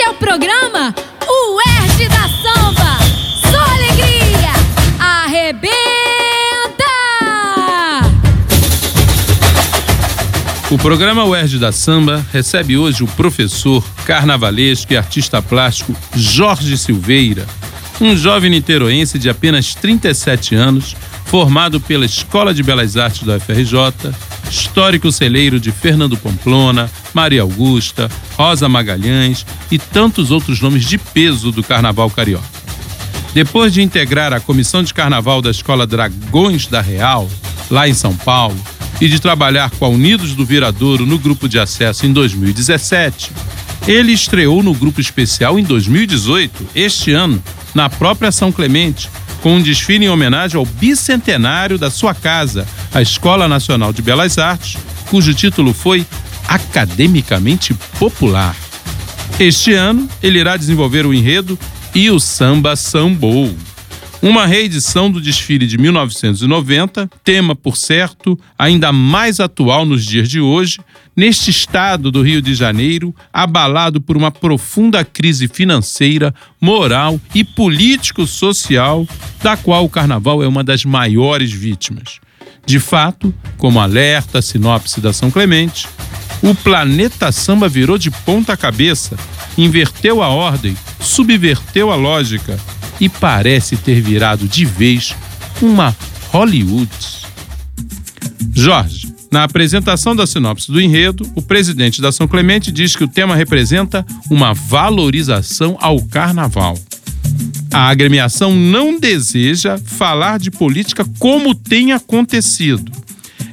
Esse é o programa O Erd da Samba. Só alegria. Arrebenta! O programa UERJ da Samba recebe hoje o professor carnavalesco e artista plástico Jorge Silveira, um jovem niteroense de apenas 37 anos, formado pela Escola de Belas Artes da UFRJ, histórico celeiro de Fernando Pamplona, Maria Augusta, Rosa Magalhães e tantos outros nomes de peso do carnaval carioca. Depois de integrar a comissão de carnaval da Escola Dragões da Real, lá em São Paulo, e de trabalhar com a Unidos do Viradouro no grupo de acesso em 2017, ele estreou no grupo especial em 2018, este ano, na própria São Clemente, com um desfile em homenagem ao bicentenário da sua casa, a Escola Nacional de Belas Artes, cujo título foi Academicamente Popular. Este ano, ele irá desenvolver o enredo E o Samba Sambou uma reedição do desfile de 1990, tema, por certo, ainda mais atual nos dias de hoje, neste estado do Rio de Janeiro, abalado por uma profunda crise financeira, moral e político-social, da qual o carnaval é uma das maiores vítimas. De fato, como alerta a sinopse da São Clemente, o planeta samba virou de ponta cabeça, inverteu a ordem, subverteu a lógica e parece ter virado de vez uma Hollywood. Jorge, na apresentação da sinopse do enredo, o presidente da São Clemente diz que o tema representa uma valorização ao carnaval. A agremiação não deseja falar de política como tem acontecido.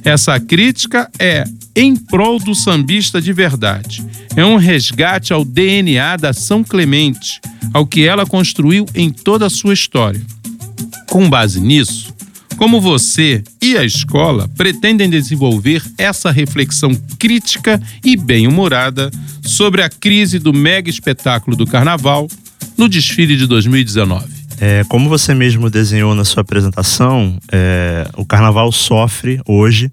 Essa crítica é em prol do sambista de verdade. É um resgate ao DNA da São Clemente, ao que ela construiu em toda a sua história. Com base nisso, como você e a escola pretendem desenvolver essa reflexão crítica e bem-humorada sobre a crise do mega espetáculo do carnaval no desfile de 2019? É, como você mesmo desenhou na sua apresentação, é, o carnaval sofre hoje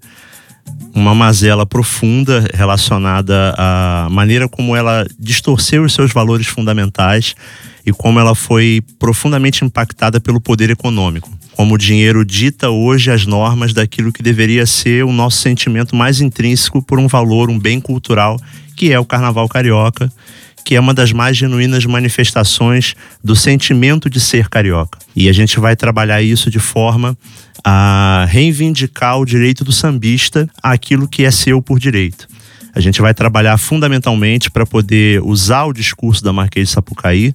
uma mazela profunda relacionada à maneira como ela distorceu os seus valores fundamentais e como ela foi profundamente impactada pelo poder econômico. Como o dinheiro dita hoje as normas daquilo que deveria ser o nosso sentimento mais intrínseco por um valor, um bem cultural, que é o carnaval carioca, que é uma das mais genuínas manifestações do sentimento de ser carioca. E a gente vai trabalhar isso de forma a reivindicar o direito do sambista àquilo que é seu por direito. A gente vai trabalhar fundamentalmente para poder usar o discurso da Marquês de Sapucaí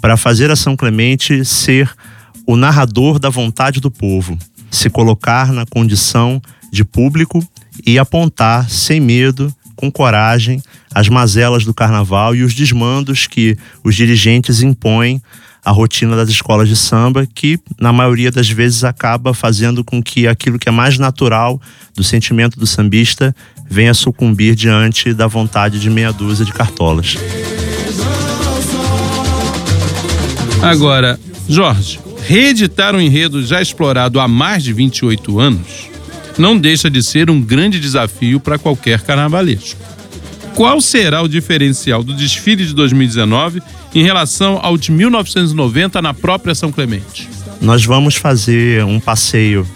para fazer a São Clemente ser o narrador da vontade do povo, se colocar na condição de público e apontar sem medo, com coragem, as mazelas do carnaval e os desmandos que os dirigentes impõem à rotina das escolas de samba, que na maioria das vezes acaba fazendo com que aquilo que é mais natural do sentimento do sambista venha sucumbir diante da vontade de meia dúzia de cartolas. Agora, Jorge, reeditar um enredo já explorado há mais de 28 anos não deixa de ser um grande desafio para qualquer carnavalesco. Qual será o diferencial do desfile de 2019 em relação ao de 1990 na própria São Clemente? Nós vamos fazer um passeio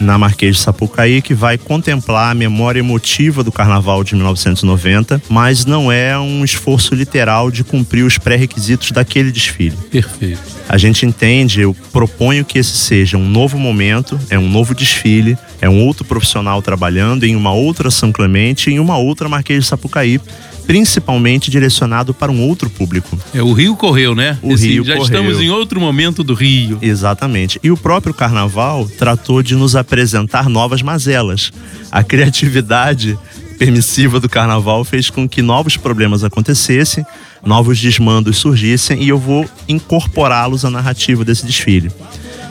na Marquês de Sapucaí, que vai contemplar a memória emotiva do Carnaval de 1990, mas não é um esforço literal de cumprir os pré-requisitos daquele desfile. Perfeito. A gente entende, eu proponho que esse seja um novo momento, é um novo desfile, é um outro profissional trabalhando em uma outra São Clemente, em uma outra Marquês de Sapucaí, principalmente direcionado para um outro público. É, o Rio correu, né? O Rio já correu. estamos em outro momento do Rio. Exatamente. E o próprio carnaval tratou de nos apresentar novas mazelas. A criatividade permissiva do carnaval fez com que novos problemas acontecessem, novos desmandos surgissem e eu vou incorporá-los à narrativa desse desfile.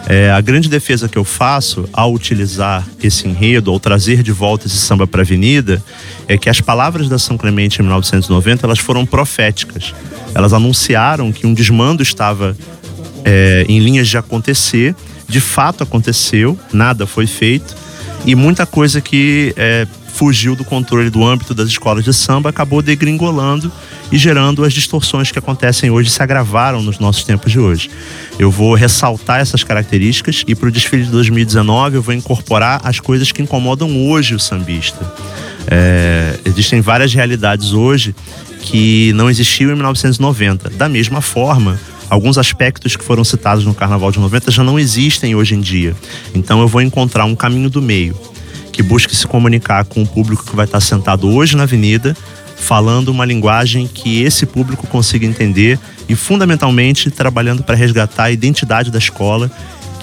É, a grande defesa que eu faço ao utilizar esse enredo, ao trazer de volta esse samba para a avenida, é que as palavras da São Clemente em 1990 elas foram proféticas. Elas anunciaram que um desmando estava é, em linhas de acontecer, de fato aconteceu, nada foi feito e muita coisa que é, fugiu do controle do âmbito das escolas de samba, acabou degringolando e gerando as distorções que acontecem hoje e se agravaram nos nossos tempos de hoje. Eu vou ressaltar essas características e para o desfile de 2019 eu vou incorporar as coisas que incomodam hoje o sambista. É, existem várias realidades hoje que não existiam em 1990. Da mesma forma, alguns aspectos que foram citados no Carnaval de 90 já não existem hoje em dia. Então eu vou encontrar um caminho do meio que busque se comunicar com o público que vai estar sentado hoje na avenida, falando uma linguagem que esse público consiga entender e fundamentalmente trabalhando para resgatar a identidade da escola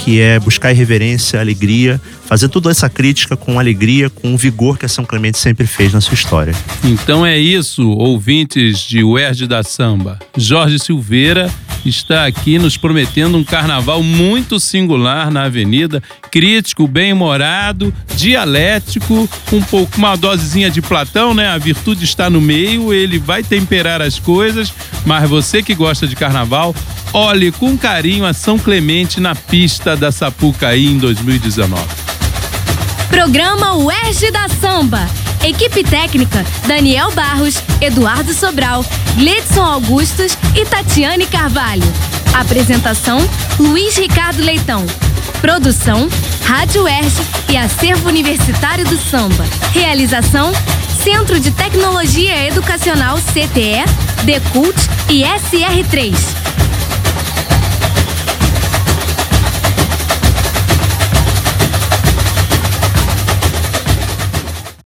que é buscar irreverência, alegria, fazer toda essa crítica com alegria, com o vigor que a São Clemente sempre fez na sua história. Então é isso, ouvintes de UERJ da Samba. Jorge Silveira está aqui nos prometendo um carnaval muito singular na avenida, crítico, bem-humorado, dialético, um pouco uma dosezinha de Platão, né? A virtude está no meio, ele vai temperar as coisas, mas você que gosta de carnaval, olhe com carinho a São Clemente na pista da Sapucaí em 2019. Programa UERJ da Samba. Equipe técnica: Daniel Barros, Eduardo Sobral, Gledson Augustos e Tatiane Carvalho. Apresentação: Luiz Ricardo Leitão. Produção: Rádio UERJ e Acervo Universitário do Samba. Realização: Centro de Tecnologia Educacional CTE, Decult e SR3.